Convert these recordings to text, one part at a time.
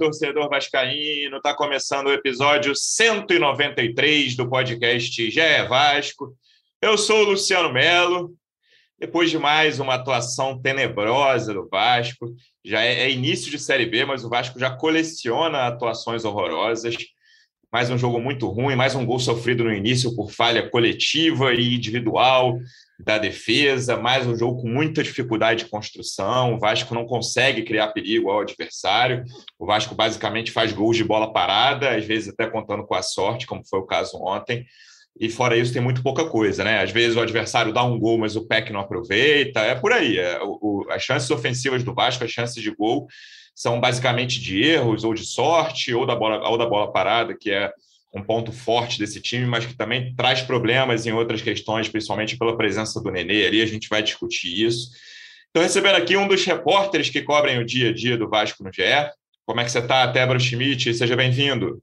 torcedor vascaíno. Está começando o episódio 193 do podcast Já Vasco. Eu sou o Luciano Melo. Depois de mais uma atuação tenebrosa do Vasco, já é, é início de Série B, mas o Vasco já coleciona atuações horrorosas. Mais um jogo muito ruim, mais um gol sofrido no início por falha coletiva e individual da defesa, mais um jogo com muita dificuldade de construção. O Vasco não consegue criar perigo ao adversário. O Vasco basicamente faz gols de bola parada, às vezes até contando com a sorte, como foi o caso ontem. E fora isso, tem muito pouca coisa, né? Às vezes o adversário dá um gol, mas o PEC não aproveita. É por aí. É, o, o, as chances ofensivas do Vasco, as chances de gol, são basicamente de erros ou de sorte, ou da bola, ou da bola parada, que é um ponto forte desse time, mas que também traz problemas em outras questões, principalmente pela presença do Nenê ali, a gente vai discutir isso. Estou recebendo aqui um dos repórteres que cobrem o dia a dia do Vasco no GE. Como é que você está, Débora Schmidt? Seja bem-vindo.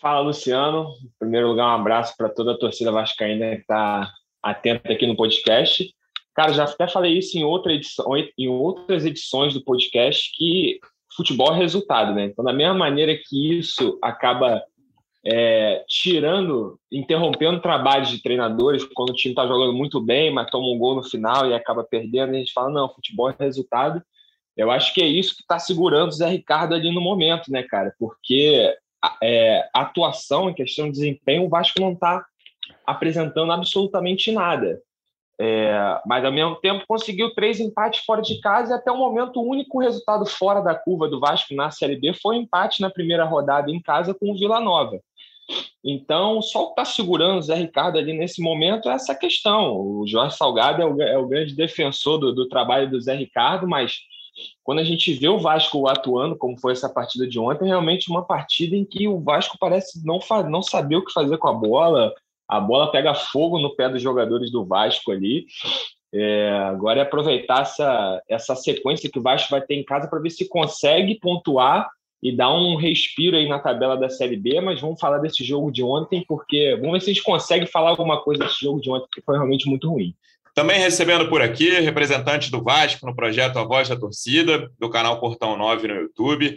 Fala, Luciano. Em primeiro lugar, um abraço para toda a torcida vascaína que está atenta aqui no podcast. Cara, já até falei isso em, outra edição, em outras edições do podcast, que futebol é resultado, né? Então, da mesma maneira que isso acaba é, tirando, interrompendo trabalhos de treinadores, quando o time está jogando muito bem, mas toma um gol no final e acaba perdendo, a gente fala, não, futebol é resultado. Eu acho que é isso que está segurando o Zé Ricardo ali no momento, né, cara? Porque é, atuação em questão de desempenho, o Vasco não está apresentando absolutamente nada. É, mas ao mesmo tempo conseguiu três empates fora de casa e até o momento o único resultado fora da curva do Vasco na Série B foi um empate na primeira rodada em casa com o Vila Nova. Então, só o que está segurando o Zé Ricardo ali nesse momento é essa questão. O Jorge Salgado é o, é o grande defensor do, do, trabalho do Zé Ricardo, mas quando a gente vê o Vasco atuando, como foi essa partida de ontem, é realmente uma partida em que o Vasco parece não, não saber o que fazer com a bola. A bola pega fogo no pé dos jogadores do Vasco ali. É, agora é aproveitar essa, essa sequência que o Vasco vai ter em casa para ver se consegue pontuar e dar um respiro aí na tabela da Série B, mas vamos falar desse jogo de ontem, porque vamos ver se a gente consegue falar alguma coisa desse jogo de ontem, que foi realmente muito ruim. Também recebendo por aqui representante do Vasco no projeto A Voz da Torcida, do canal Portão 9 no YouTube.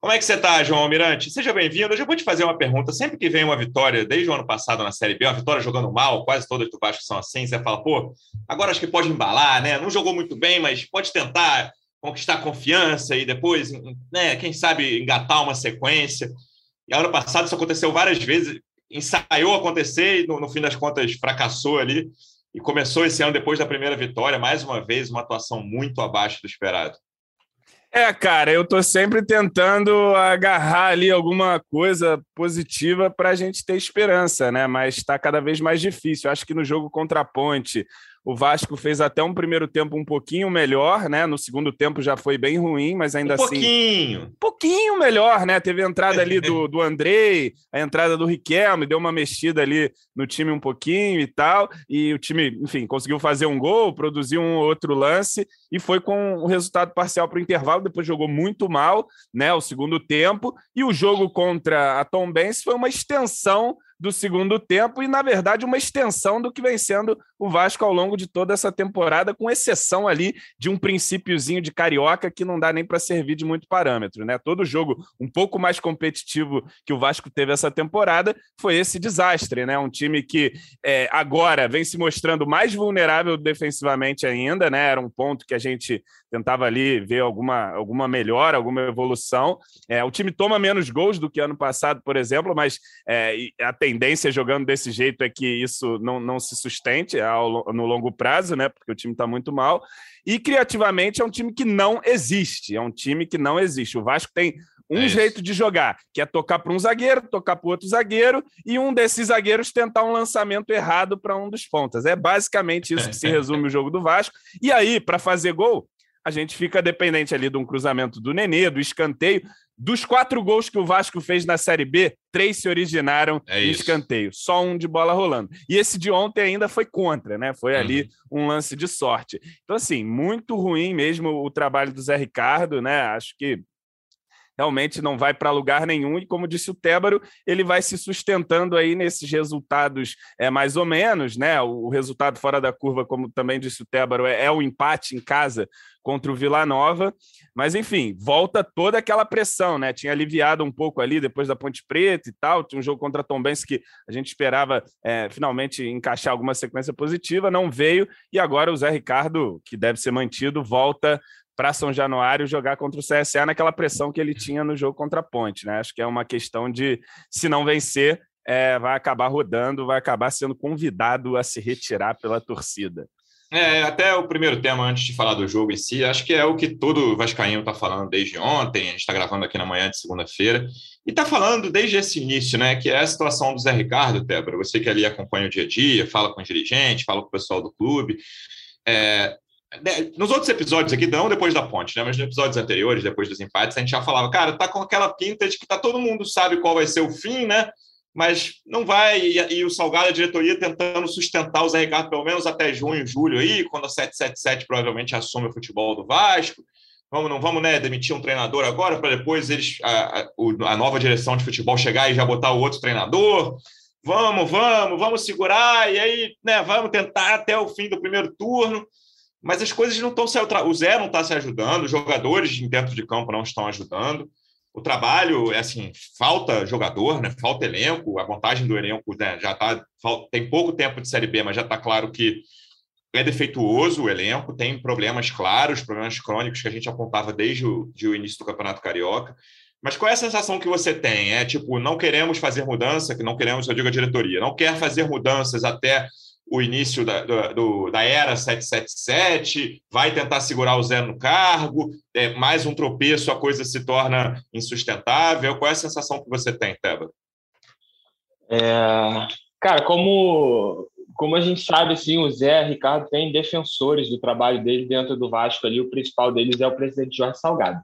Como é que você está, João Almirante? Seja bem-vindo. Eu já vou te fazer uma pergunta. Sempre que vem uma vitória, desde o ano passado na Série B, uma vitória jogando mal, quase todas do Vasco são assim, você fala, pô, agora acho que pode embalar, né? Não jogou muito bem, mas pode tentar conquistar confiança e depois, né, quem sabe, engatar uma sequência. E ano passado isso aconteceu várias vezes, ensaiou acontecer e no, no fim das contas fracassou ali. E começou esse ano depois da primeira vitória, mais uma vez, uma atuação muito abaixo do esperado. É, cara, eu tô sempre tentando agarrar ali alguma coisa positiva para a gente ter esperança, né? Mas está cada vez mais difícil. Acho que no jogo contra a Ponte, o Vasco fez até um primeiro tempo um pouquinho melhor, né? No segundo tempo já foi bem ruim, mas ainda um assim. Pouquinho. Um pouquinho melhor, né? Teve a entrada ali do, do Andrei, a entrada do Riquelme, deu uma mexida ali no time um pouquinho e tal. E o time, enfim, conseguiu fazer um gol, produziu um outro lance e foi com o resultado parcial para o intervalo. Depois jogou muito mal, né? O segundo tempo. E o jogo contra a Tom Benz foi uma extensão do segundo tempo e, na verdade, uma extensão do que vem sendo o Vasco ao longo de toda essa temporada, com exceção ali de um princípiozinho de carioca que não dá nem para servir de muito parâmetro, né? Todo jogo um pouco mais competitivo que o Vasco teve essa temporada foi esse desastre, né? Um time que é, agora vem se mostrando mais vulnerável defensivamente ainda, né? Era um ponto que a gente tentava ali ver alguma, alguma melhora, alguma evolução. É, o time toma menos gols do que ano passado, por exemplo, mas é, a tendência jogando desse jeito é que isso não, não se sustente ao, no longo prazo, né? Porque o time está muito mal. E criativamente é um time que não existe. É um time que não existe. O Vasco tem um é jeito de jogar, que é tocar para um zagueiro, tocar para outro zagueiro, e um desses zagueiros tentar um lançamento errado para um dos pontas. É basicamente isso que se resume o jogo do Vasco. E aí, para fazer gol, a gente fica dependente ali de um cruzamento do Nenê, do escanteio. Dos quatro gols que o Vasco fez na Série B, três se originaram é em escanteio, só um de bola rolando. E esse de ontem ainda foi contra, né? Foi ali uhum. um lance de sorte. Então, assim, muito ruim mesmo o trabalho do Zé Ricardo, né? Acho que realmente não vai para lugar nenhum. E como disse o Tébaro, ele vai se sustentando aí nesses resultados é, mais ou menos, né? O, resultado fora da curva, como também disse o Tébaro, é, é o empate em casa contra o Vila Nova. Mas, enfim, volta toda aquela pressão, né? Tinha aliviado um pouco ali depois da Ponte Preta e tal. Tinha um jogo contra a Tombense que a gente esperava é, finalmente encaixar alguma sequência positiva, não veio. E agora o Zé Ricardo, que deve ser mantido, volta para São Januário jogar contra o CSA naquela pressão que ele tinha no jogo contra a Ponte, né? Acho que é uma questão de, se não vencer, é, vai acabar rodando, vai acabar sendo convidado a se retirar pela torcida. É, até o primeiro tema, antes de falar do jogo em si, acho que é o que todo Vascaíno está falando desde ontem, a gente está gravando aqui na manhã de segunda-feira, e está falando desde esse início, né? Que é a situação do Zé Ricardo, Tebra. Você que ali acompanha o dia a dia, fala com o dirigente, fala com o pessoal do clube. É, nos outros episódios aqui, não depois da ponte, né? Mas nos episódios anteriores, depois dos empates, a gente já falava, cara, tá com aquela pinta de que tá todo mundo sabe qual vai ser o fim, né? Mas não vai, e, e o Salgado, a diretoria, tentando sustentar o Zé Ricardo pelo menos até junho, julho aí, quando a 777 provavelmente assume o futebol do Vasco. Vamos, não vamos né, demitir um treinador agora para depois eles a, a, a nova direção de futebol chegar e já botar o outro treinador vamos, vamos, vamos segurar, e aí, né, vamos tentar até o fim do primeiro turno mas as coisas não estão se. O Zé não está se ajudando, os jogadores dentro de campo não estão ajudando. O trabalho é assim: falta jogador, né? falta elenco. A montagem do elenco né? já tá, tem pouco tempo de Série B, mas já está claro que é defeituoso o elenco, tem problemas claros, problemas crônicos que a gente apontava desde o, de o início do Campeonato Carioca. Mas qual é a sensação que você tem? É tipo, não queremos fazer mudança, que não queremos, eu digo a diretoria, não quer fazer mudanças até o início da, do, da era 777, vai tentar segurar o Zé no cargo, é, mais um tropeço, a coisa se torna insustentável. Qual é a sensação que você tem, Teba? É, cara, como, como a gente sabe, assim, o Zé Ricardo tem defensores do trabalho dele dentro do Vasco ali, o principal deles é o presidente Jorge Salgado.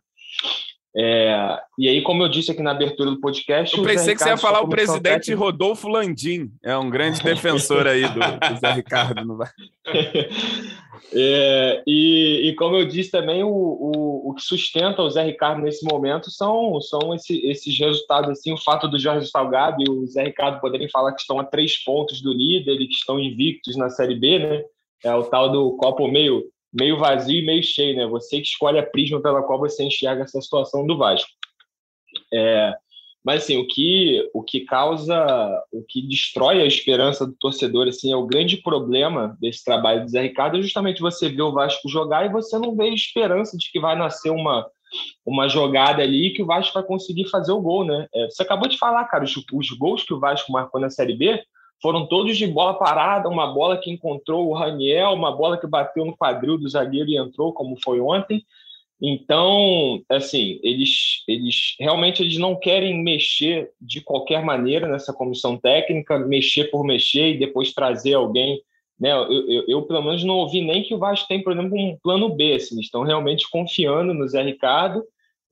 É, e aí, como eu disse aqui na abertura do podcast. Eu pensei que você ia falar o presidente. Rodolfo Landim, é um grande defensor aí do, do Zé Ricardo. Não vai... é, e, e, como eu disse também, o, o, o que sustenta o Zé Ricardo nesse momento são, são esse, esses resultados, assim, o fato do Jorge Salgado e o Zé Ricardo poderem falar que estão a três pontos do líder e que estão invictos na Série B, né? É o tal do copo meio meio vazio e meio cheio, né? Você que escolhe a prisma pela qual você enxerga essa situação do Vasco. É, mas assim, o que o que causa, o que destrói a esperança do torcedor, assim, é o grande problema desse trabalho do Zé Ricardo, é justamente você ver o Vasco jogar e você não vê esperança de que vai nascer uma uma jogada ali que o Vasco vai conseguir fazer o gol, né? É, você acabou de falar, cara, os, os gols que o Vasco marcou na Série B foram todos de bola parada, uma bola que encontrou o Raniel, uma bola que bateu no quadril do zagueiro e entrou, como foi ontem. Então, assim, eles, eles realmente eles não querem mexer de qualquer maneira nessa comissão técnica, mexer por mexer e depois trazer alguém. Né? Eu, eu, eu pelo menos, não ouvi nem que o Vasco tem, por exemplo, um plano B. Assim, eles estão realmente confiando no Zé Ricardo.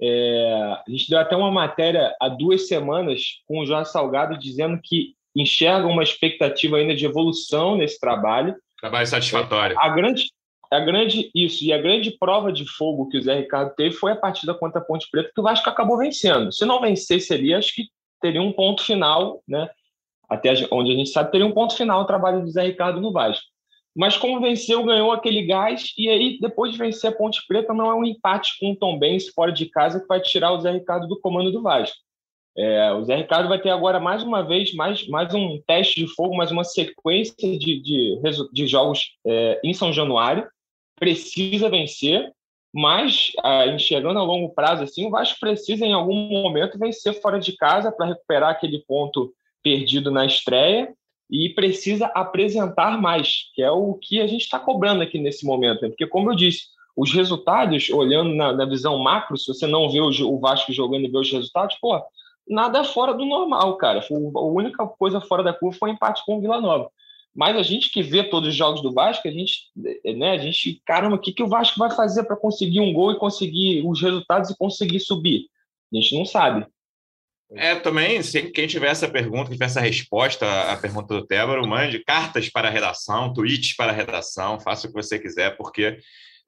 É, a gente deu até uma matéria há duas semanas com o Jorge Salgado dizendo que enxergam uma expectativa ainda de evolução nesse trabalho. Trabalho satisfatório. A grande, a grande isso e a grande prova de fogo que o Zé Ricardo teve foi a partida contra a Ponte Preta que o Vasco acabou vencendo. Se não vencesse ali, acho que teria um ponto final, né? Até onde a gente sabe teria um ponto final o trabalho do Zé Ricardo no Vasco. Mas como venceu, ganhou aquele gás e aí depois de vencer a Ponte Preta não é um empate com o Tom Benz fora de casa que vai tirar o Zé Ricardo do comando do Vasco. É, o Zé Ricardo vai ter agora mais uma vez mais, mais um teste de fogo, mais uma sequência de, de, de jogos é, em São Januário. Precisa vencer, mas enxergando a longo prazo, assim, o Vasco precisa em algum momento vencer fora de casa para recuperar aquele ponto perdido na estreia e precisa apresentar mais, que é o que a gente está cobrando aqui nesse momento. Né? Porque, como eu disse, os resultados, olhando na, na visão macro, se você não vê o, o Vasco jogando e vê os resultados, pô, nada fora do normal, cara. A única coisa fora da curva foi o empate com o Vila Nova. Mas a gente que vê todos os jogos do Vasco, a gente, né, a gente, caramba, o que, que o Vasco vai fazer para conseguir um gol e conseguir os resultados e conseguir subir? A gente não sabe. É, também, se quem tiver essa pergunta, tiver essa resposta à pergunta do Tébaro, mande cartas para a redação, tweets para a redação, faça o que você quiser, porque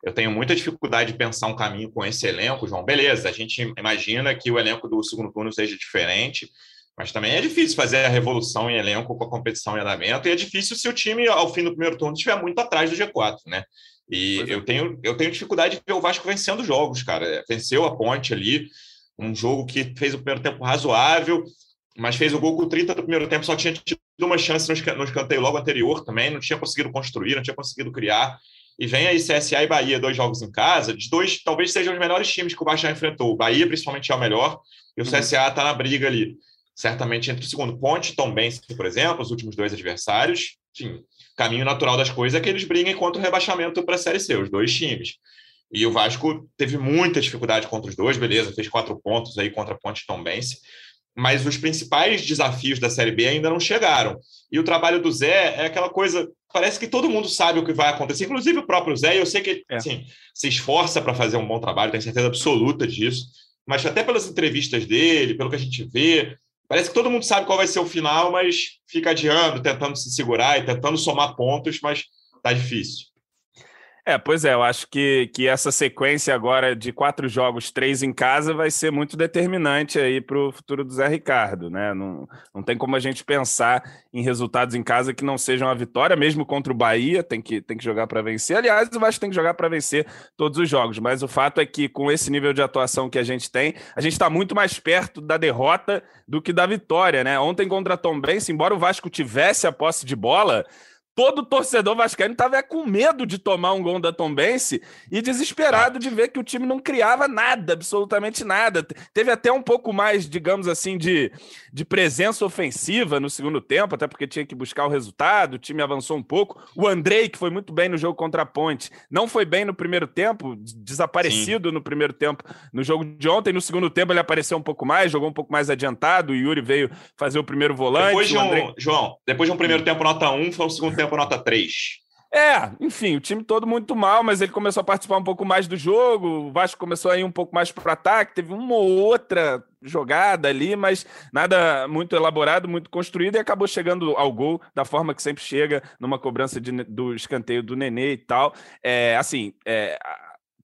eu tenho muita dificuldade de pensar um caminho com esse elenco, João. Beleza, a gente imagina que o elenco do segundo turno seja diferente, mas também é difícil fazer a revolução em elenco com a competição em andamento, e é difícil se o time, ao fim do primeiro turno, estiver muito atrás do G4, né? E é. eu, tenho, eu tenho dificuldade de ver o Vasco vencendo jogos, cara. Venceu a ponte ali, um jogo que fez o primeiro tempo razoável, mas fez o gol com 30 do primeiro tempo, só tinha tido uma chance no escanteio logo anterior também, não tinha conseguido construir, não tinha conseguido criar. E vem aí CSA e Bahia, dois jogos em casa, de dois, talvez sejam os melhores times que o já enfrentou. O Bahia, principalmente, é o melhor, e o CSA está na briga ali. Certamente entre o segundo Ponte e Tom Benz, por exemplo, os últimos dois adversários. Enfim, caminho natural das coisas é que eles briguem contra o rebaixamento para a Série C, os dois times. E o Vasco teve muita dificuldade contra os dois, beleza, fez quatro pontos aí contra a Ponte Tom Benz mas os principais desafios da Série B ainda não chegaram. E o trabalho do Zé é aquela coisa, parece que todo mundo sabe o que vai acontecer, inclusive o próprio Zé, eu sei que é. assim, se esforça para fazer um bom trabalho, tenho certeza absoluta disso, mas até pelas entrevistas dele, pelo que a gente vê, parece que todo mundo sabe qual vai ser o final, mas fica adiando, tentando se segurar e tentando somar pontos, mas tá difícil. É, pois é, eu acho que, que essa sequência agora de quatro jogos, três em casa, vai ser muito determinante aí para o futuro do Zé Ricardo, né? Não, não tem como a gente pensar em resultados em casa que não sejam a vitória, mesmo contra o Bahia, tem que, tem que jogar para vencer. Aliás, o Vasco tem que jogar para vencer todos os jogos, mas o fato é que com esse nível de atuação que a gente tem, a gente está muito mais perto da derrota do que da vitória, né? Ontem contra Tom Benz, embora o Vasco tivesse a posse de bola, todo torcedor vascaíno estava com medo de tomar um gol da Tombense e desesperado de ver que o time não criava nada, absolutamente nada. Teve até um pouco mais, digamos assim, de, de presença ofensiva no segundo tempo, até porque tinha que buscar o resultado, o time avançou um pouco. O Andrei, que foi muito bem no jogo contra a Ponte, não foi bem no primeiro tempo, desaparecido Sim. no primeiro tempo no jogo de ontem. No segundo tempo ele apareceu um pouco mais, jogou um pouco mais adiantado, o Yuri veio fazer o primeiro volante. Depois de um, Andrei... João, depois de um primeiro tempo nota 1, foi o segundo tempo nota 3. É, enfim, o time todo muito mal, mas ele começou a participar um pouco mais do jogo. O Vasco começou a ir um pouco mais para o ataque, teve uma ou outra jogada ali, mas nada muito elaborado, muito construído, e acabou chegando ao gol da forma que sempre chega, numa cobrança de, do escanteio do Nenê e tal. É, assim, é,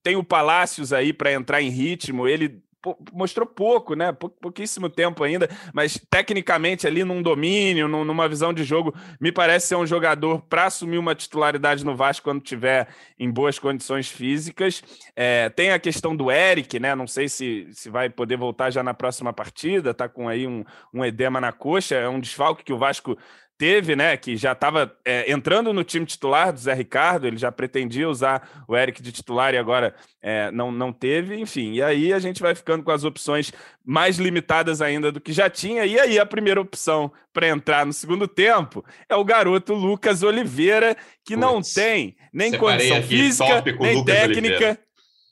tem o Palácios aí para entrar em ritmo, ele mostrou pouco, né? pouquíssimo tempo ainda, mas tecnicamente ali num domínio, numa visão de jogo, me parece ser um jogador para assumir uma titularidade no Vasco quando tiver em boas condições físicas. É, tem a questão do Eric, né? Não sei se, se vai poder voltar já na próxima partida, tá com aí um, um edema na coxa, é um desfalque que o Vasco teve, né, que já estava é, entrando no time titular do Zé Ricardo, ele já pretendia usar o Eric de titular e agora é, não, não teve, enfim. E aí a gente vai ficando com as opções mais limitadas ainda do que já tinha. E aí a primeira opção para entrar no segundo tempo é o garoto Lucas Oliveira, que Puts, não tem nem condição física, nem Lucas técnica Oliveira.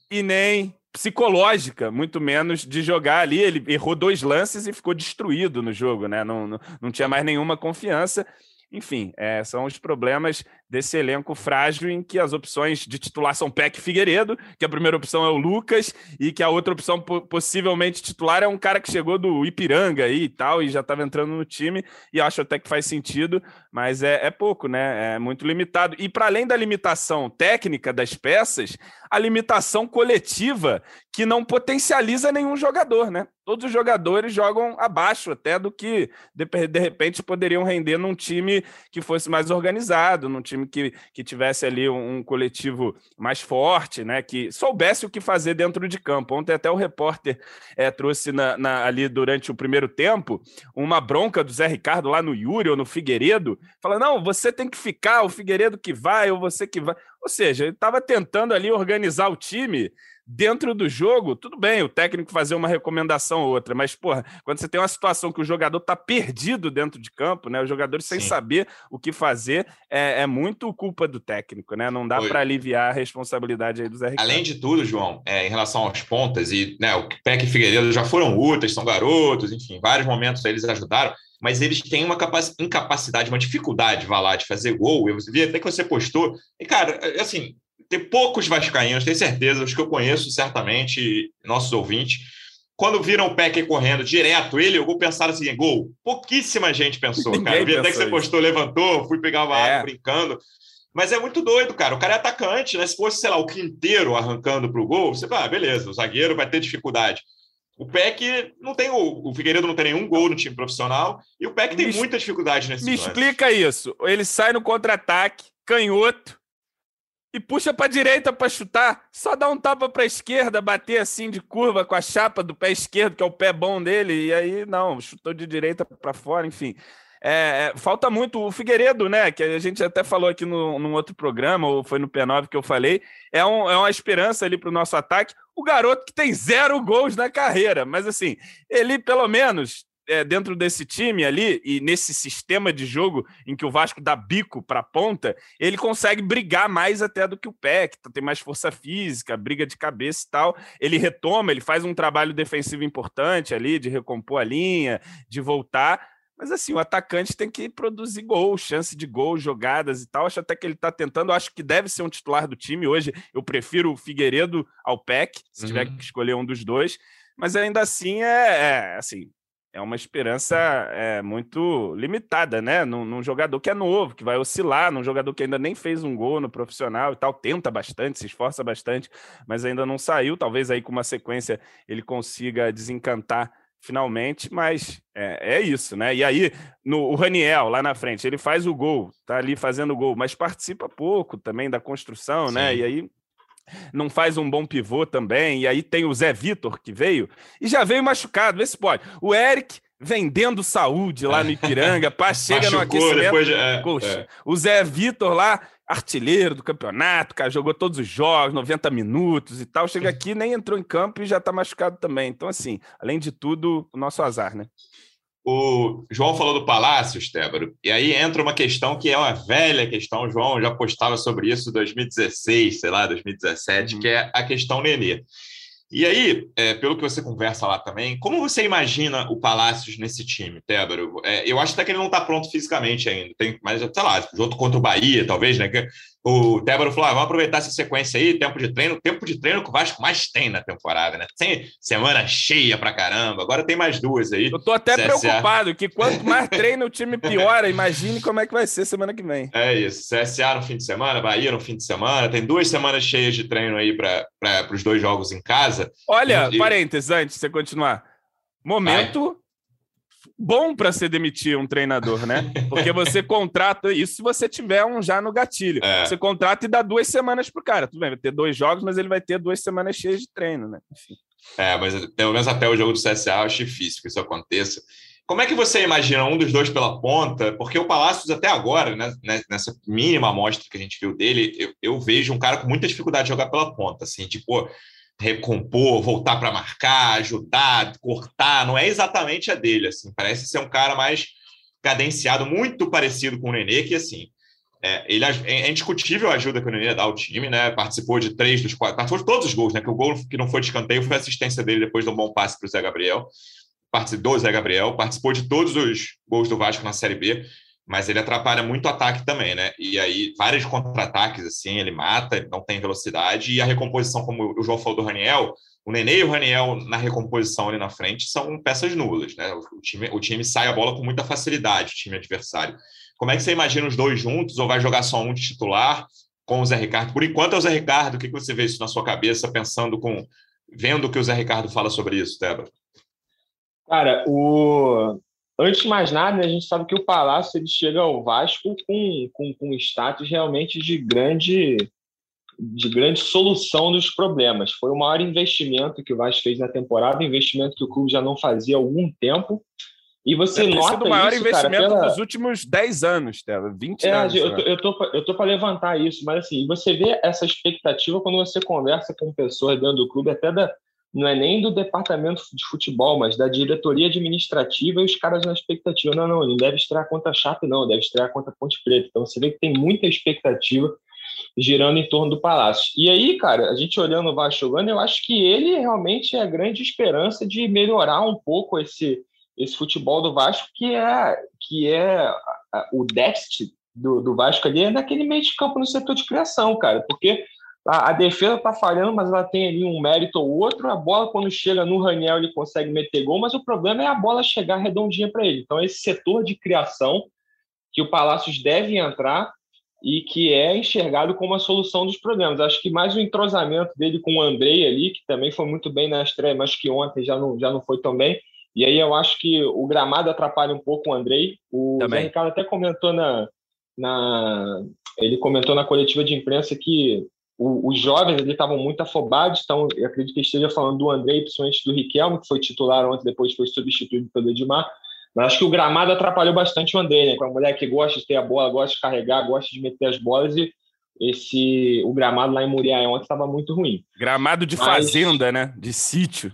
e nem psicológica, muito menos de jogar ali. Ele errou dois lances e ficou destruído no jogo, né? Não, não, não tinha mais nenhuma confiança. Enfim, é, são os problemas desse elenco frágil em que as opções de titular são Peck Figueiredo, que a primeira opção é o Lucas, e que a outra opção possivelmente titular é um cara que chegou do Ipiranga aí e tal, e já estava entrando no time, e acho até que faz sentido, mas é, é pouco, né? É muito limitado. E para além da limitação técnica das peças, a limitação coletiva que não potencializa nenhum jogador, né? Todos os jogadores jogam abaixo até do que de, de repente poderiam render num time que fosse mais organizado, num time que, que tivesse ali um, um, coletivo mais forte, né? Que soubesse o que fazer dentro de campo. Ontem até o repórter é, trouxe na, na, ali durante o primeiro tempo uma bronca do Zé Ricardo lá no Yuri ou no Figueiredo, falando: não, você tem que ficar, o Figueiredo que vai, ou você que vai. Ou seja, ele estava tentando ali organizar o time dentro do jogo, tudo bem, o técnico fazer uma recomendação ou outra, mas, porra, quando você tem uma situação que o jogador está perdido dentro de campo, né? Os jogadores sem saber o que fazer, é, é, muito culpa do técnico, né? Não dá para aliviar a responsabilidade aí do Zé Ricardo. Além de tudo, João, é, em relação aos pontas, e né, o Peck e Figueiredo já foram úteis, são garotos, enfim, vários momentos eles ajudaram, mas eles têm uma incapacidade, uma dificuldade, vai lá, de fazer gol. Eu vi até que você postou. E, cara, assim, tem poucos vascaínos, tenho certeza, os que eu conheço certamente, nossos ouvintes, quando viram o Peck correndo direto, ele, eu vou pensar assim, gol. Pouquíssima gente pensou, cara. Eu vi até que você postou, levantou, fui pegar uma é. água brincando. Mas é muito doido, cara. O cara é atacante, né? Se fosse, sei lá, o quinteiro arrancando para o gol, você fala, ah, beleza, o zagueiro vai ter dificuldade. O PEC não tem o, o Figueiredo não tem nenhum gol no time profissional e o PEC tem me, muita dificuldade nesse Me lance. explica isso. Ele sai no contra-ataque, canhoto, e puxa para direita para chutar, só dá um tapa para esquerda, bater assim de curva com a chapa do pé esquerdo, que é o pé bom dele, e aí não, chutou de direita para fora, enfim. É, é, falta muito o Figueiredo, né? Que a gente até falou aqui no, num outro programa, ou foi no P9 que eu falei. É, um, é uma esperança ali para o nosso ataque. O garoto que tem zero gols na carreira, mas assim, ele pelo menos é, dentro desse time ali e nesse sistema de jogo em que o Vasco dá bico para ponta, ele consegue brigar mais até do que o Peck, tem mais força física, briga de cabeça e tal. Ele retoma, ele faz um trabalho defensivo importante ali, de recompor a linha, de voltar. Mas assim, o atacante tem que produzir gol, chance de gol, jogadas e tal. Acho até que ele está tentando, acho que deve ser um titular do time. Hoje eu prefiro o Figueiredo ao Peck, se uhum. tiver que escolher um dos dois. Mas ainda assim é, é assim, é uma esperança é, muito limitada, né? Num, num, jogador que é novo, que vai oscilar, num jogador que ainda nem fez um gol no profissional e tal, tenta bastante, se esforça bastante, mas ainda não saiu. Talvez aí com uma sequência ele consiga desencantar finalmente, mas é, é isso, né? E aí, no, o Raniel lá na frente, ele faz o gol, tá ali fazendo o gol, mas participa pouco também da construção, né? Sim. né? E aí não faz um bom pivô também. E aí tem o Zé Vitor que veio e já veio machucado. Vê se pode. O Eric vendendo saúde lá no Ipiranga, pá, chega Machucou, no aquecimento. Depois de, é, é. o Zé Vitor lá, artilheiro do campeonato, cara, jogou todos os jogos, 90 minutos e tal. Chega aqui, nem entrou em campo e já tá machucado também. Então, assim, além de tudo, o nosso azar, né? O João falou do Palácio, Estébaro, e aí entra uma questão que é uma velha questão, o João já postava sobre isso em 2016, sei lá, 2017, uhum. que é a questão Nenê. E aí, é, pelo que você conversa lá também, como você imagina o Palácios nesse time, Tébaro? É, eu acho até que ele não está pronto fisicamente ainda. Tem, mas, sei lá, junto contra o Bahia, talvez, né? O Tébaro falou: ah, vamos aproveitar essa sequência aí, tempo de treino, tempo de treino que o Vasco mais tem na temporada, né? Tem semana cheia pra caramba, agora tem mais duas aí. Eu tô até CSA. preocupado, que quanto mais treino o time piora. Imagine como é que vai ser semana que vem. É isso. CSA no fim de semana, Bahia no fim de semana, tem duas semanas cheias de treino aí para os dois jogos em casa. Olha, e... parênteses, antes de você continuar. Momento. Bom para você demitir um treinador, né? Porque você contrata isso se você tiver um já no gatilho. É. Você contrata e dá duas semanas pro cara. Tudo bem, vai ter dois jogos, mas ele vai ter duas semanas cheias de treino, né? Enfim. É, mas pelo menos até o jogo do CSA acho difícil que isso aconteça. Como é que você imagina um dos dois pela ponta? Porque o Palácios, até agora, né, né nessa mínima amostra que a gente viu dele, eu, eu, vejo um cara com muita dificuldade de jogar pela ponta. Assim, tipo, recompor, voltar para marcar, ajudar, cortar, não é exatamente a dele, assim, parece ser um cara mais cadenciado, muito parecido com o Nenê, que assim, é, ele é, é indiscutível a ajuda que o Nenê dá ao time, né? Participou de três dos quatro, participou de todos os gols, né? Que o gol que não foi de escanteio foi assistência dele depois de um bom passe para o Zé Gabriel. Participou do Zé Gabriel, participou de todos os gols do Vasco na Série B mas ele atrapalha muito o ataque também, né? E aí, vários contra-ataques, assim, ele mata, não tem velocidade, e a recomposição, como o João falou do Raniel, o Nenê e o Raniel na recomposição ali na frente são peças nulas, né? O time, o time sai a bola com muita facilidade, o time adversário. Como é que você imagina os dois juntos, ou vai jogar só um de titular com o Zé Ricardo? Por enquanto é o Zé Ricardo, o que você vê isso na sua cabeça, pensando com. vendo o que o Zé Ricardo fala sobre isso, Teba? Cara, o, Antes de mais nada, a gente sabe que o Palácio ele chega ao Vasco com, com, com status realmente de grande, de grande solução dos problemas. Foi o maior investimento que o Vasco fez na temporada, investimento que o clube já não fazia há algum tempo. E você é, nota o maior isso, investimento cara, pela... dos últimos 10 anos, Tela, 20 é, anos. Eu tô, eu tô, eu tô para levantar isso, mas assim, você vê essa expectativa quando você conversa com pessoas dentro do clube, até da, não é nem do departamento de futebol, mas da diretoria administrativa e os caras na expectativa. Não, não, não deve estrear contra a Chape, não, deve estrear contra a Ponte Preta. Então você vê que tem muita expectativa girando em torno do Palácio. E aí, cara, a gente olhando o Vasco jogando, eu acho que ele realmente é a grande esperança de melhorar um pouco esse, esse futebol do Vasco, que é, que é o déficit do, do Vasco ali, é naquele meio de campo no setor de criação, cara, porque a, a defesa está falhando, mas ela tem ali um mérito ou outro. A bola, quando chega no Raniel, ele consegue meter gol, mas o problema é a bola chegar redondinha para ele. Então, esse setor de criação que o Palácios deve entrar e que é enxergado como a solução dos problemas. Acho que mais o entrosamento dele com o Andrei ali, que também foi muito bem na estreia, mas que ontem já não, já não foi tão bem. E aí eu acho que o gramado atrapalha um pouco o Andrei. O também. Zé Ricardo até comentou na, na ele comentou na coletiva de imprensa que o, os jovens ali estavam muito afobados, então eu acredito que esteja falando do Andrei, principalmente do Riquelme, que foi titular ontem, depois foi substituído pelo Edmar. Mas acho que o gramado atrapalhou bastante o André, né? Com a mulher que gosta de ter a bola, gosta de carregar, gosta de meter as bolas e esse o gramado lá em Muriaé ontem estava muito ruim. Gramado de Mas... fazenda, né? De sítio.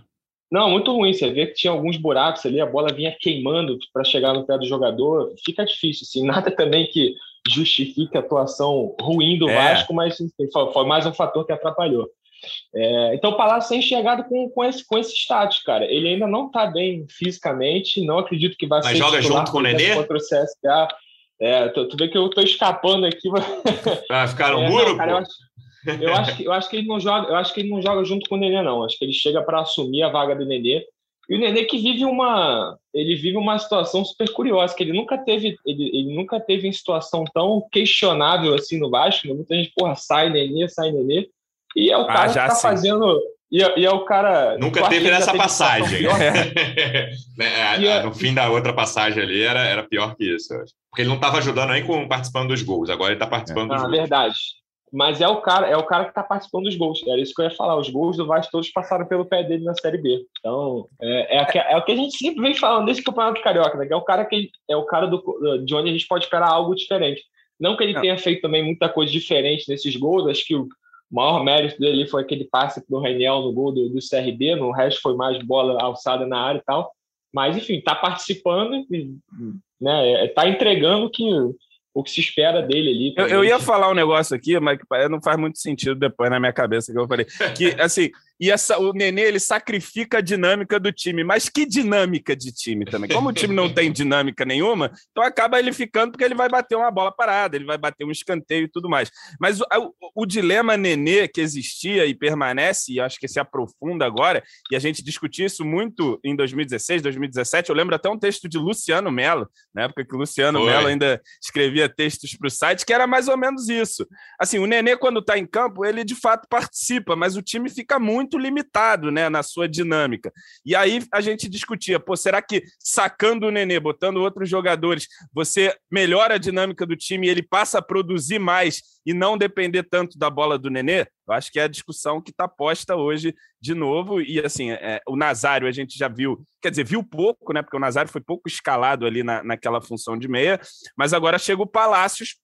Não, muito ruim. Você vê que tinha alguns buracos ali, a bola vinha queimando para chegar no pé do jogador. Fica difícil, assim. Nada também que justifique a atuação ruim do é. Vasco, mas foi mais um fator que atrapalhou. É, então o Palácio é enxergado com, com, esse, com esse status, cara. Ele ainda não está bem fisicamente, não acredito que vai Mas ser. Mas joga junto com o Nenê? Contra o CSA. É, tu, tu vê que eu estou escapando aqui. Vai ficar no é, muro? Não, cara, eu, acho, eu, acho que, eu acho que ele não joga, eu acho que ele não joga junto com o Nenê, não. Acho que ele chega para assumir a vaga do Nenê. E o Nenê que vive uma, ele vive uma situação super curiosa, que ele nunca teve, ele, ele nunca teve em situação tão questionável assim no Vasco. Né? Muita gente, porra, sai Nenê, sai Nenê. E é o ah, cara ah, que tá sim. fazendo. E, é, e, é o cara. Nunca teve nessa passagem. Né, é, no fim da outra passagem ali era, era pior que isso. Porque ele não estava ajudando nem com participando dos gols. Agora ele está participando é. dos ah, gols. verdade. Mas é o cara, é o cara que está participando dos gols. Era isso que eu ia falar. Os gols do Vasco todos passaram pelo pé dele na Série B. Então, é, é, é o que a gente sempre vem falando desse campeonato carioca, né? Que é o cara que é o cara do, de onde a gente pode esperar algo diferente. Não que ele tenha feito também muita coisa diferente nesses gols, acho que o, maior mérito dele foi aquele passe para o Reniel no gol do, do CRB, no resto foi mais bola alçada na área e tal. Mas, enfim, está participando, né, está entregando que o que se espera dele ali. Eu, eu, ia falar um negócio aqui, mas que não faz muito sentido depois na minha cabeça que eu falei. Que, assim, e essa, o Nenê, ele sacrifica a dinâmica do time. Mas que dinâmica de time também? Como o time não tem dinâmica nenhuma, então acaba ele ficando porque ele vai bater uma bola parada, ele vai bater um escanteio e tudo mais. Mas o, o, o dilema Nenê que existia e permanece, e acho que se aprofunda agora, e a gente discutiu isso muito em 2016, 2017. Eu lembro até um texto de Luciano Mello, na época que o Luciano Mello ainda escrevia textos para o site, que era mais ou menos isso. Assim, o Nenê, quando está em campo, ele de fato participa, mas o time fica muito muito limitado né, na sua dinâmica. E aí a gente discutia, pô, será que sacando o Nenê, botando outros jogadores, você melhora a dinâmica do time e ele passa a produzir mais e não depender tanto da bola do Nenê? Eu acho que é a discussão que está posta hoje de novo. E assim, é, o Nazário a gente já viu, quer dizer, viu pouco, né? Porque o Nazário foi pouco escalado ali na, naquela função de meia, mas agora chega o Palácios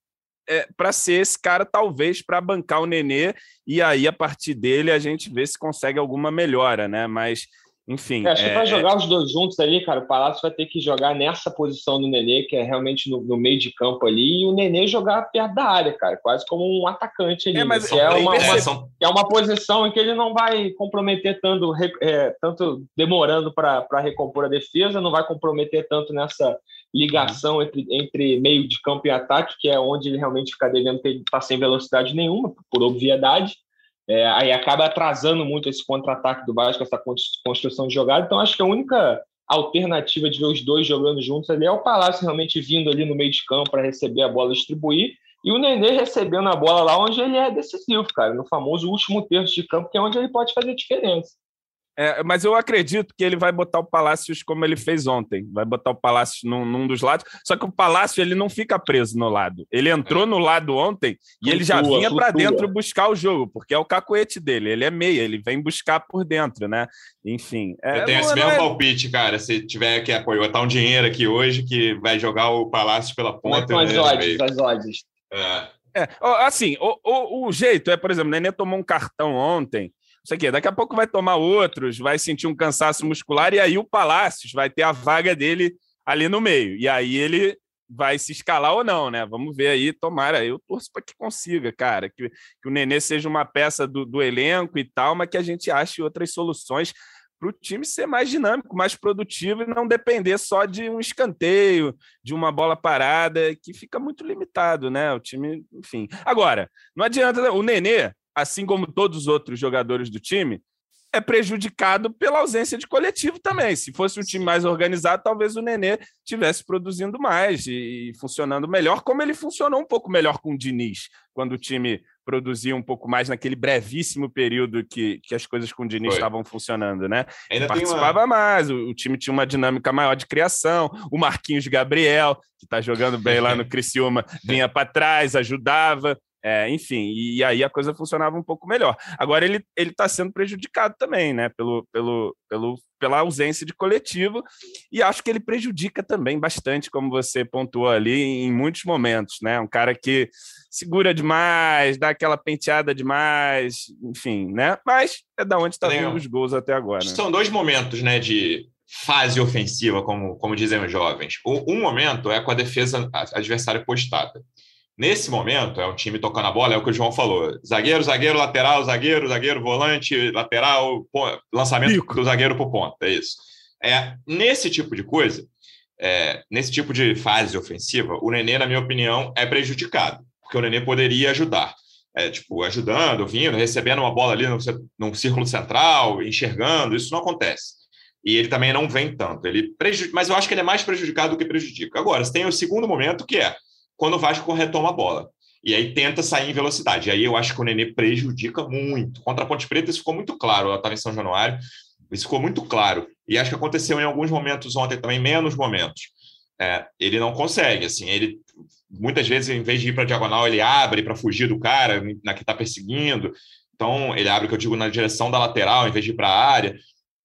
é, para ser esse cara, talvez, para bancar o Nenê, e aí, a partir dele, a gente vê se consegue alguma melhora, né? Mas enfim. É, acho que para é, jogar os dois juntos ali, cara, o Palácio vai ter que jogar nessa posição do Nenê, que é realmente no, no, meio de campo ali, e o Nenê jogar perto da área, cara, quase como um atacante ali. É, mas que é, uma, uma, é uma posição em que ele não vai comprometer tanto, é, tanto demorando para recompor a defesa, não vai comprometer tanto nessa ligação uhum. entre, entre meio de campo e ataque, que é onde ele realmente fica devendo, que ele está sem velocidade nenhuma, por obviedade. É, aí acaba atrasando muito esse contra-ataque do Vasco, essa construção de jogada. Então, acho que a única alternativa de ver os dois jogando juntos ali é o Palácio realmente vindo ali no meio de campo para receber a bola e distribuir. E o Nenê recebendo a bola lá onde ele é decisivo, cara, no famoso último terço de campo, que é onde ele pode fazer diferença. É, mas eu acredito que ele vai botar o Palácios como ele fez ontem. Vai botar o Palácios num, num, dos lados. Só que o Palácio ele não fica preso no lado. Ele entrou no lado ontem e ele já vinha para dentro buscar o jogo, porque é o cacoete dele. Ele é meia, ele vem buscar por dentro, né? Enfim. É, eu tenho esse mesmo é... palpite, cara. Se tiver que apoiar, botar um dinheiro aqui hoje que vai jogar o Palácio pela ponta. Como é as odds, as odds. É. É, assim, o, o, o, jeito é, por exemplo, o Nenê tomou um cartão ontem isso aqui, daqui a pouco vai tomar outros, vai sentir um cansaço muscular, e aí o Palácios vai ter a vaga dele ali no meio. E aí ele vai se escalar ou não, né? Vamos ver aí, tomara. Eu torço para que consiga, cara, que, que o Nenê seja uma peça do, do elenco e tal, mas que a gente ache outras soluções para o time ser mais dinâmico, mais produtivo e não depender só de um escanteio, de uma bola parada, que fica muito limitado, né? O time, enfim. Agora, não adianta, o Nenê, assim como todos os outros jogadores do time, é prejudicado pela ausência de coletivo também. Se fosse um time mais organizado, talvez o Nenê tivesse produzindo mais e, funcionando melhor, como ele funcionou um pouco melhor com o Diniz, quando o time produzia um pouco mais naquele brevíssimo período que, que as coisas com o Diniz estavam funcionando, né? Ainda Participava uma... mais, o, o, time tinha uma dinâmica maior de criação, o Marquinhos Gabriel, que está jogando bem lá no Criciúma, vinha para trás, ajudava. É, enfim, e, aí a coisa funcionava um pouco melhor. Agora ele está sendo prejudicado também, né? Pelo, pelo, pelo, pela ausência de coletivo, e acho que ele prejudica também bastante, como você pontuou ali, em muitos momentos, né? Um cara que segura demais, dá aquela penteada demais, enfim, né? Mas é da onde está vindo os gols até agora. Né? São dois momentos, né? De fase ofensiva, como, como dizem os jovens. Um momento é com a defesa adversária postada. Nesse momento, é um time tocando a bola, é o que o João falou: zagueiro, zagueiro, lateral, zagueiro, zagueiro, volante, lateral, lançamento Pico. do zagueiro para o ponto. É isso. É, nesse tipo de coisa, é, nesse tipo de fase ofensiva, o Nenê, na minha opinião, é prejudicado, porque o Nenê poderia ajudar. É, tipo, ajudando, vindo, recebendo uma bola ali no, no círculo central, enxergando, isso não acontece. E ele também não vem tanto. Ele prejudica, mas eu acho que ele é mais prejudicado do que prejudica. Agora, você tem o segundo momento, que é quando o Vasco retoma a bola. E aí tenta sair em velocidade. E aí eu acho que o Nenê prejudica muito. Contra a Ponte Preta, isso ficou muito claro. Ela estava em São Januário, isso ficou muito claro. E acho que aconteceu em alguns momentos ontem também, menos momentos. É, ele não consegue, assim, ele muitas vezes, em vez de ir para a diagonal, ele abre para fugir do cara na que está perseguindo. Então, ele abre, que eu digo, na direção da lateral, em vez de ir para a área.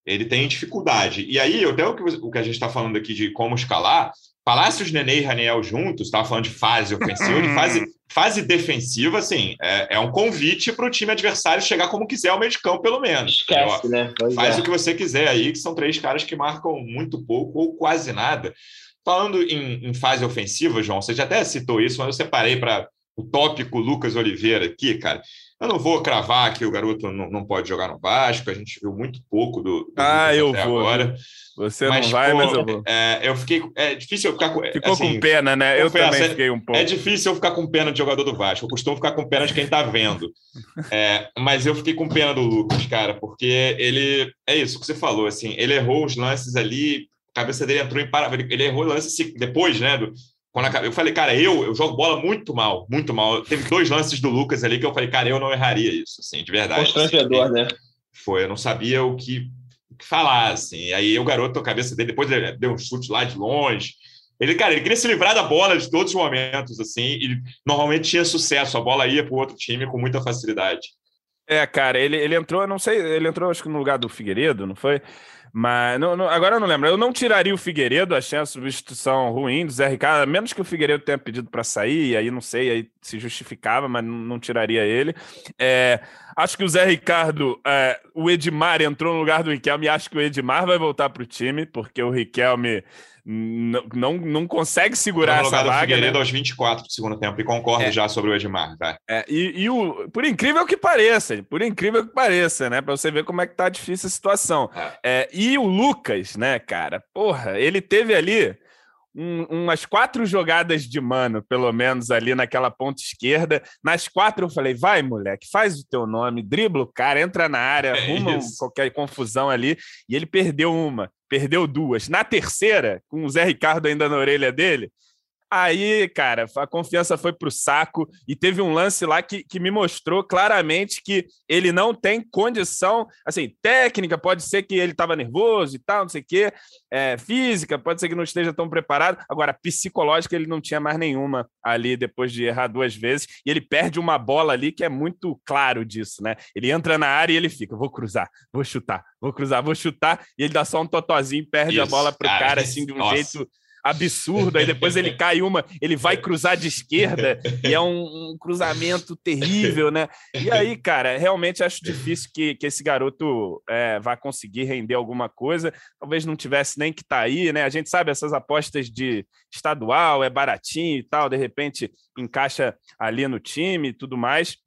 Ele tem dificuldade. E aí, até o que, o que a gente está falando aqui de como escalar, Palácios, Nenê e Raniel juntos, estava falando de fase ofensiva, de fase, fase defensiva, assim, é, é um convite para o time adversário chegar como quiser ao meio de campo, pelo menos. Esquece, né? Pois Faz é. o que você quiser aí, que são três caras que marcam muito pouco ou quase nada. Falando em, em fase ofensiva, João, você já até citou isso, mas eu separei para o tópico Lucas Oliveira aqui, cara. Eu não vou cravar que o garoto não, não pode jogar no Vasco, a gente viu muito pouco do, do ah, eu vou. agora. Você mas, não vai, pô, mas eu vou. É, eu fiquei. É difícil eu ficar com. Ficou assim, com pena, né? Eu também é, fiquei um pouco. É difícil eu ficar com pena de jogador do Vasco. Eu costumo ficar com pena de quem tá vendo. é, mas eu fiquei com pena do Lucas, cara, porque ele. É isso que você falou, assim. Ele errou os lances ali, a cabeça dele entrou em parada. Ele errou o lance depois, né? Do, quando eu falei, cara, eu, eu jogo bola muito mal, muito mal. Teve dois lances do Lucas ali que eu falei, cara, eu não erraria isso, assim, de verdade. Constrangedor, assim, né? Foi, eu não sabia o que, o que falar, assim. Aí o garoto, a cabeça dele, depois ele deu um chute lá de longe. Ele, cara, ele queria se livrar da bola de todos os momentos, assim, e normalmente tinha sucesso, a bola ia para o outro time com muita facilidade. É, cara, ele, ele entrou, não sei, ele entrou acho que no lugar do Figueiredo, não foi? Mas não, não, agora eu não lembro. Eu não tiraria o Figueiredo, achei a substituição ruim do Zé Ricardo, a menos que o Figueiredo tenha pedido para sair, aí não sei, aí se justificava, mas não, não tiraria ele. É, acho que o Zé Ricardo, é, o Edmar entrou no lugar do Riquelme acho que o Edmar vai voltar para o time, porque o Riquelme não, não, não consegue segurar essa vaga. Figueiredo né? aos 24 do segundo tempo, e concordo é. já sobre o Edmar. Tá? É, e, e, o, por incrível que pareça, por incrível que pareça, né? Para você ver como é que tá difícil a situação. É. é. e o Lucas, né, cara? Porra, ele teve ali um, umas quatro jogadas de mano, pelo menos, ali naquela ponta esquerda. Nas quatro eu falei, vai, moleque, faz o teu nome, dribla o cara, entra na área, é arruma qualquer confusão ali. E ele perdeu uma perdeu duas. Na terceira, com o Zé Ricardo ainda na orelha dele, Aí, cara, a confiança foi para o saco e teve um lance lá que, que me mostrou claramente que ele não tem condição, assim, técnica, pode ser que ele estava nervoso e tal, não sei o quê, é, física, pode ser que não esteja tão preparado. Agora, psicológica, ele não tinha mais nenhuma ali depois de errar duas vezes e ele perde uma bola ali que é muito claro disso, né? Ele entra na área e ele fica, vou cruzar, vou chutar, vou cruzar, vou chutar, e ele dá só um totozinho, perde Isso, a bola pro cara, cara assim, de um nossa. jeito absurdo, aí depois ele cai uma, ele vai cruzar de esquerda e é um, um, cruzamento terrível, né? E aí, cara, realmente acho difícil que, que esse garoto é, vá conseguir render alguma coisa. Talvez não tivesse nem que estar tá aí, né? A gente sabe essas apostas de estadual, é baratinho e tal, de repente encaixa ali no time e tudo mais.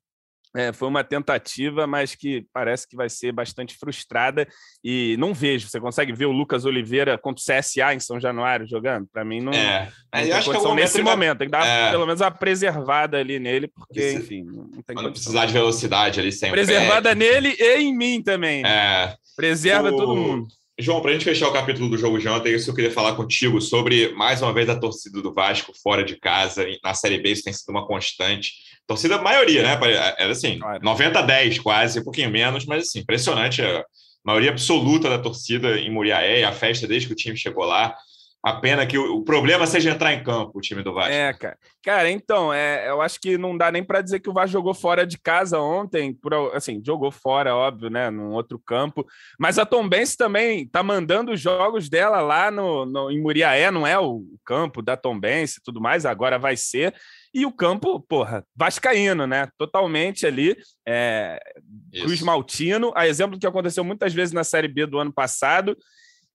É, foi uma tentativa, mas que parece que vai ser bastante frustrada e não vejo. Você consegue ver o Lucas Oliveira contra o CSA em São Januário jogando? Para mim, não, é. não tem acho condição que nesse vai... momento. Tem que dar é. pelo menos uma preservada ali nele, porque, Esse... enfim, não tem Quando precisar de velocidade ali sempre. Preservada nele e em mim também. É. Preserva o... todo mundo. João, para a gente fechar o capítulo do jogo de ontem, isso eu queria falar contigo sobre, mais uma vez, a torcida do Vasco fora de casa, na Série B, isso tem sido uma constante. Torcida maioria, né? Era assim, 90 a 10 quase, um pouquinho menos, mas assim, impressionante a maioria absoluta da torcida em Muriaé, a festa desde que o time chegou lá. A pena que o, o, problema seja entrar em campo, o time do Vasco. É, cara. Cara, então, é, eu acho que não dá nem para dizer que o Vasco jogou fora de casa ontem, por, assim, jogou fora, óbvio, né, num outro campo. Mas a Tombense também tá mandando os jogos dela lá no, no, em Muriaé, não é o campo da Tombense e tudo mais, agora vai ser. E o campo, porra, vascaíno, né? Totalmente ali. É, Cruz Maltino, a exemplo do que aconteceu muitas vezes na Série B do ano passado.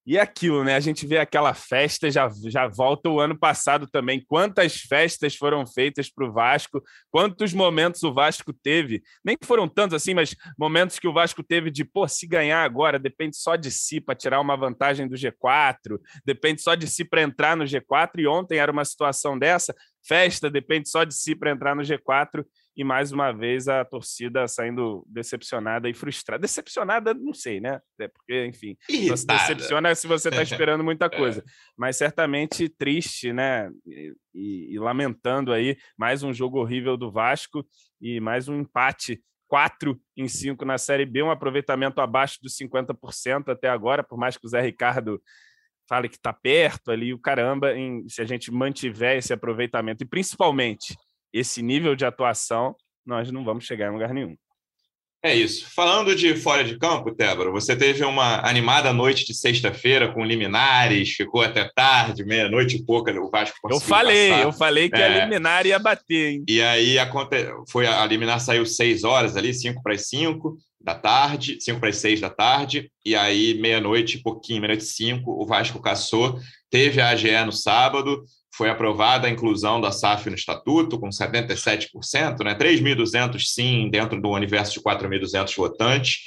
E aquilo, né? A gente vê aquela festa, já, já volta o ano passado também. Quantas festas foram feitas para o Vasco? Quantos momentos o Vasco teve? Nem foram tantos assim, mas momentos que o Vasco teve de, pô, se ganhar agora, depende só de si para tirar uma vantagem do G4, depende só de si para entrar no G4. E ontem era uma situação dessa. Festa depende só de si para entrar no G4 e mais uma vez a torcida saindo decepcionada e frustrada. Decepcionada, não sei, né? É porque, enfim, se decepciona se você está esperando muita coisa. Mas certamente triste, né? E, e, e, lamentando aí mais um jogo horrível do Vasco e mais um empate. 4 em 5 na Série B, um aproveitamento abaixo dos 50% até agora, por mais que o Zé Ricardo fale que está perto ali, o caramba, em, se a gente mantiver esse aproveitamento, e principalmente esse nível de atuação, nós não vamos chegar em lugar nenhum. É isso. Falando de fora de campo, Tébora, você teve uma animada noite de sexta-feira com liminares, ficou até tarde, meia-noite e pouca, o Vasco conseguiu Eu falei, passar. eu falei que é. a liminar ia bater, hein? E aí a, foi, a liminar saiu seis horas ali, cinco para as cinco da tarde, cinco para as seis da tarde, e aí meia-noite, pouquinho, meia-noite cinco, o Vasco caçou, teve a AGE no sábado, foi aprovada a inclusão da SAF no estatuto, com 77%, né? 3.200 sim, dentro do universo de 4.200 votantes.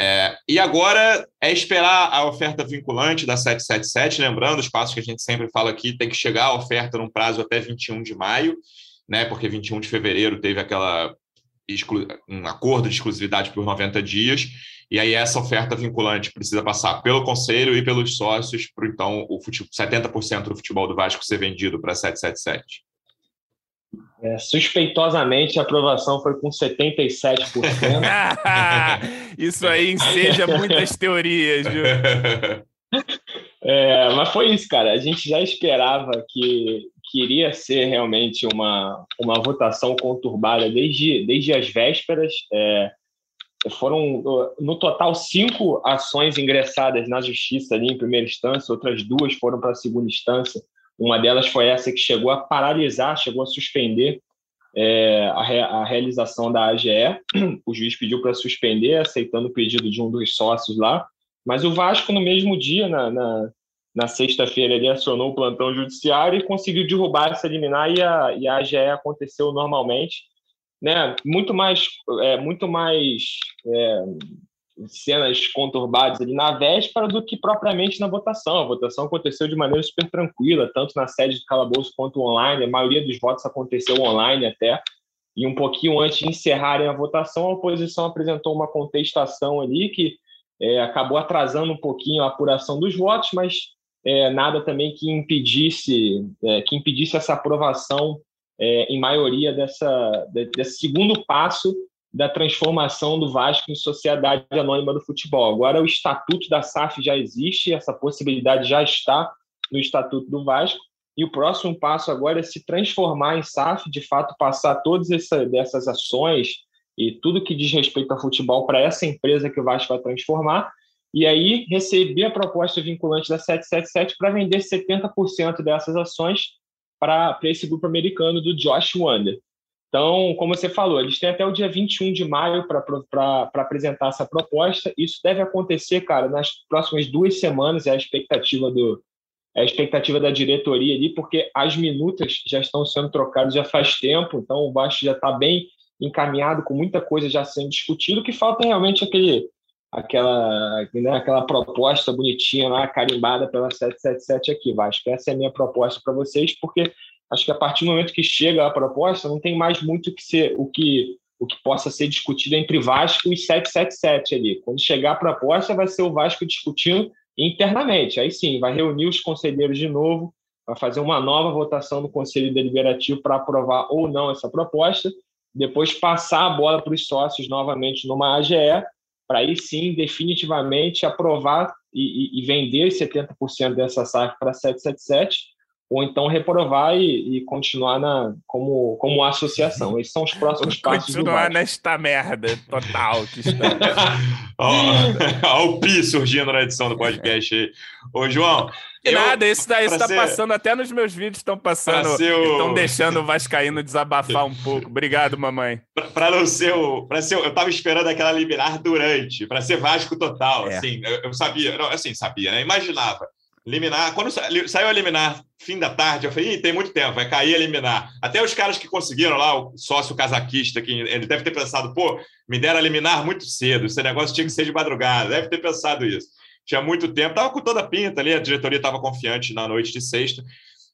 É, e agora é esperar a oferta vinculante da 777, lembrando os passos que a gente sempre fala aqui, tem que chegar a oferta num prazo até 21 de maio, né? Porque 21 de fevereiro teve aquela um acordo de exclusividade por 90 dias, e aí essa oferta vinculante precisa passar pelo conselho e pelos sócios para então o 70% do futebol do Vasco ser vendido para 777. É, suspeitosamente a aprovação foi com 77%. isso aí enseja muitas teorias, viu? É, mas foi isso, cara. A gente já esperava que queria ser realmente uma, uma votação conturbada desde, desde as vésperas. É, foram, no total, cinco ações ingressadas na justiça ali em primeira instância, outras duas foram para a segunda instância. Uma delas foi essa que chegou a paralisar, chegou a suspender é, a, re, a, realização da AGE. O juiz pediu para suspender, aceitando o pedido de um dos sócios lá. Mas o Vasco, no mesmo dia, na, na, na sexta-feira, ele acionou o plantão judiciário e conseguiu derrubar essa liminar e a, e a AGE aconteceu normalmente né, muito mais, é, muito mais é, cenas conturbadas ali na véspera do que propriamente na votação. A votação aconteceu de maneira super tranquila, tanto na sede do calabouço quanto online. A maioria dos votos aconteceu online até. E um pouquinho antes de encerrarem a votação, a oposição apresentou uma contestação ali que é, acabou atrasando um pouquinho a apuração dos votos, mas é, nada também que impedisse é, que impedisse essa aprovação é, em maioria dessa, desse segundo passo da transformação do Vasco em sociedade anônima do futebol. Agora o estatuto da SAF já existe, essa possibilidade já está no estatuto do Vasco, e o próximo passo agora é se transformar em SAF, de fato passar todas essa, dessas ações e tudo que diz respeito ao futebol para essa empresa que o Vasco vai transformar, e aí receber a proposta vinculante da 777 para vender 70% dessas ações para esse grupo americano do Josh Wander. Então, como você falou, eles têm até o dia 21 de maio para apresentar essa proposta. Isso deve acontecer, cara, nas próximas duas semanas, é a expectativa do é a expectativa da diretoria ali, porque as minutas já estão sendo trocadas já faz tempo, então o Vasco já está bem encaminhado, com muita coisa já sendo discutido, que falta realmente aquele, aquela, né, aquela proposta bonitinha lá, carimbada pela 777 aqui, Vasco. Essa é a minha proposta para vocês, porque acho que a partir do momento que chega a proposta, não tem mais muito que ser, o que o que possa ser discutido entre Vasco e 777 ali. Quando chegar a proposta, vai ser o Vasco discutindo internamente. Aí sim, vai reunir os conselheiros de novo, vai fazer uma nova votação no Conselho Deliberativo para aprovar ou não essa proposta, depois passar a bola para os sócios novamente numa AGE, para aí sim, definitivamente, aprovar e, e, e vender 70% dessa SAF para 777 ou então reprovar e, e, continuar na, como, como associação. Esses são os próximos passos do Continuar nesta merda total que está. Olha o Pi surgindo na edição do podcast aí. Ô, João... Eu, nada, esse daí está ser... passando, até nos meus vídeos estão passando, estão o... deixando o Vascaíno desabafar um pouco. Obrigado, mamãe. Para não ser o... Pra ser, eu estava esperando aquela liminar durante, para ser Vasco total, é. assim, eu, eu sabia, não, assim, sabia, né? Imaginava Liminar, quando saiu a liminar fim da tarde, eu falei, tem muito tempo, vai cair a liminar. Até os caras que conseguiram lá, o sócio casaquista, que ele deve ter pensado, pô, me deram a liminar muito cedo, esse negócio tinha que ser de madrugada, deve ter pensado isso. Tinha muito tempo, tava com toda a pinta ali, a diretoria estava confiante na noite de sexta,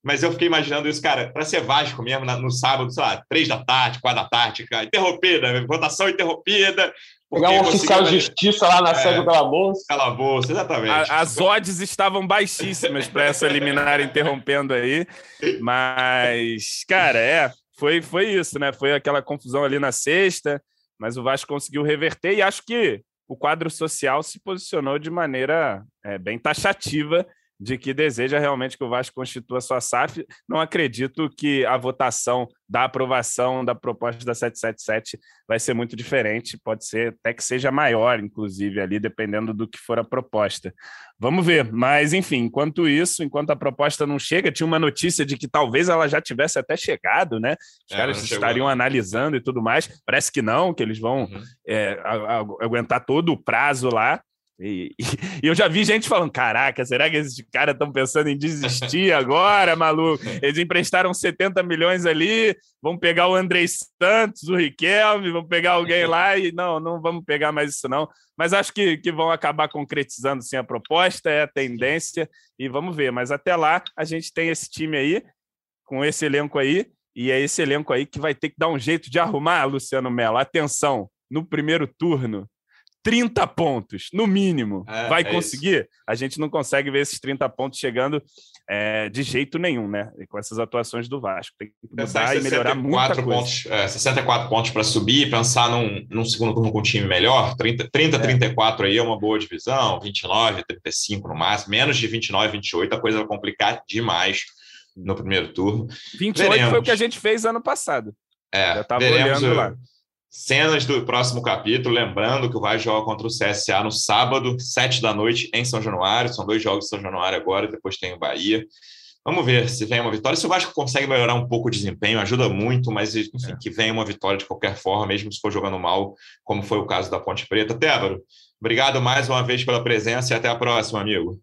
mas eu fiquei imaginando isso, cara, para ser Vasco mesmo, no sábado, sei lá, três da tarde, quatro da tarde, cara, interrompida, votação interrompida, Pegar um oficial de justiça lá na é, sede do calabouço. Calabouço, exatamente. A, as odds estavam baixíssimas para essa eliminar interrompendo aí. Mas, cara, é, foi, foi isso, né? Foi aquela confusão ali na sexta, mas o Vasco conseguiu reverter e acho que o quadro social se posicionou de maneira é, bem taxativa de que deseja realmente que o Vasco constitua sua SAF. Não acredito que a votação da aprovação da proposta da 777 vai ser muito diferente, pode ser até que seja maior, inclusive, ali, dependendo do que for a proposta. Vamos ver, mas enfim, enquanto isso, enquanto a proposta não chega, tinha uma notícia de que talvez ela já tivesse até chegado, né? Os é, caras estariam analisando e tudo mais, parece que não, que eles vão uhum. é, aguentar todo o prazo lá. E, e, eu já vi gente falando: caraca, será que esses caras estão pensando em desistir agora, maluco? Eles emprestaram 70 milhões ali, vão pegar o André Santos, o Riquelme, vão pegar alguém lá e não, não vamos pegar mais isso, não. Mas acho que, que vão acabar concretizando sim a proposta, é a tendência, e vamos ver. Mas até lá a gente tem esse time aí, com esse elenco aí, e é esse elenco aí que vai ter que dar um jeito de arrumar, Luciano Mello. Atenção, no primeiro turno 30 pontos, no mínimo. É, vai é conseguir? Isso. A gente não consegue ver esses 30 pontos chegando é, de jeito nenhum, né? E com essas atuações do Vasco. Tem que mudar e melhorar muita pontos, coisa. É, 64 pontos para subir, pensar num, num segundo turno com um time melhor. 30, 30 é. 34 aí é uma boa divisão, 29, 35 no máximo. Menos de 29, 28, a coisa vai complicar demais no primeiro turno. 28 Veremos. foi o que a gente fez ano passado. É, Eu estava olhando lá cenas do próximo capítulo, lembrando que o Vai jogar contra o CSA no sábado, sete da noite, em São Januário. São dois jogos em São Januário agora, depois tem o Bahia. Vamos ver se vem uma vitória. Se o Vasco consegue melhorar um pouco o desempenho, ajuda muito, mas enfim, é. que venha uma vitória de qualquer forma, mesmo se for jogando mal, como foi o caso da Ponte Preta. Tébaro, obrigado mais uma vez pela presença e até a próxima, amigo.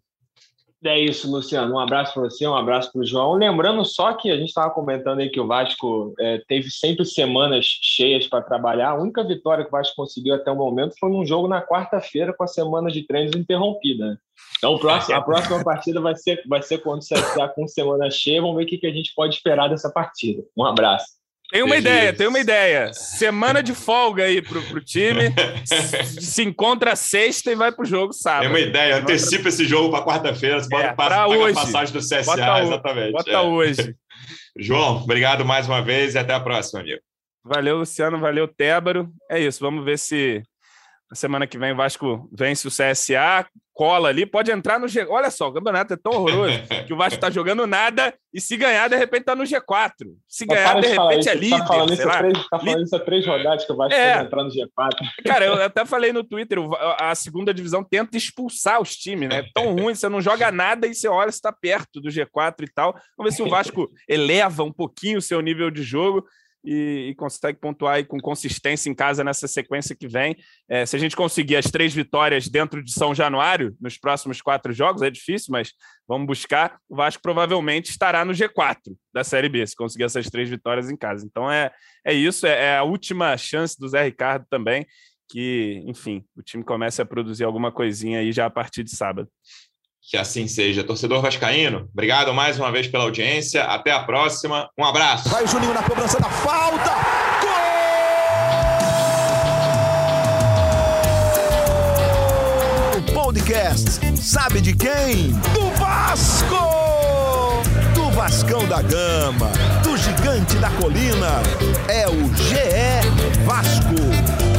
É isso, Luciano. Um abraço para você, um abraço para o João. Lembrando só que a gente estava comentando aí que o Vasco é, teve sempre semanas cheias para trabalhar. A única vitória que o Vasco conseguiu até o momento foi num jogo na quarta-feira com a semana de treinos interrompida. Então, próximo, a próxima partida vai ser, vai ser quando você está com semana cheia. Vamos ver o que, que a gente pode esperar dessa partida. Um abraço. Tem uma ideia, tem uma ideia. Semana de folga aí pro, pro time. se encontra sexta e vai pro jogo sábado. Tem uma ideia, antecipa esse jogo para quarta-feira. É, pagar a passagem do CSA, bota exatamente. Bota é. hoje. João, obrigado mais uma vez e até a próxima, amigo. Valeu, Luciano. Valeu, Tébaro. É isso, vamos ver se na semana que vem o Vasco vence o CSA, cola ali, pode entrar no G. Olha só, o campeonato é tão horroroso que o Vasco tá jogando nada e se ganhar, de repente tá no G4. Se ganhar, de repente é líder. Tá falando, isso, três, tá falando isso há três rodadas que o Vasco é. pode entrar no G4. Cara, eu até falei no Twitter, a segunda divisão tenta expulsar os times, né? É tão ruim, você não joga nada e você olha se tá perto do G4 e tal. Vamos ver se o Vasco eleva um pouquinho o seu nível de jogo e, e consegue pontuar aí com consistência em casa nessa sequência que vem. É, se a gente conseguir as três vitórias dentro de São Januário nos próximos quatro jogos, é difícil, mas vamos buscar. O Vasco provavelmente estará no G4 da Série B, se conseguir essas três vitórias em casa. Então é, é isso, é, é a última chance do Zé Ricardo também, que, enfim, o time comece a produzir alguma coisinha aí já a partir de sábado. Que assim seja. Torcedor Vascaíno, obrigado mais uma vez pela audiência. Até a próxima. Um abraço. Vai o Juninho na cobrança da falta. Gol! Podcast. Sabe de quem? Do Vasco! Do Vascão da Gama. Do Gigante da Colina. É o GE Vasco.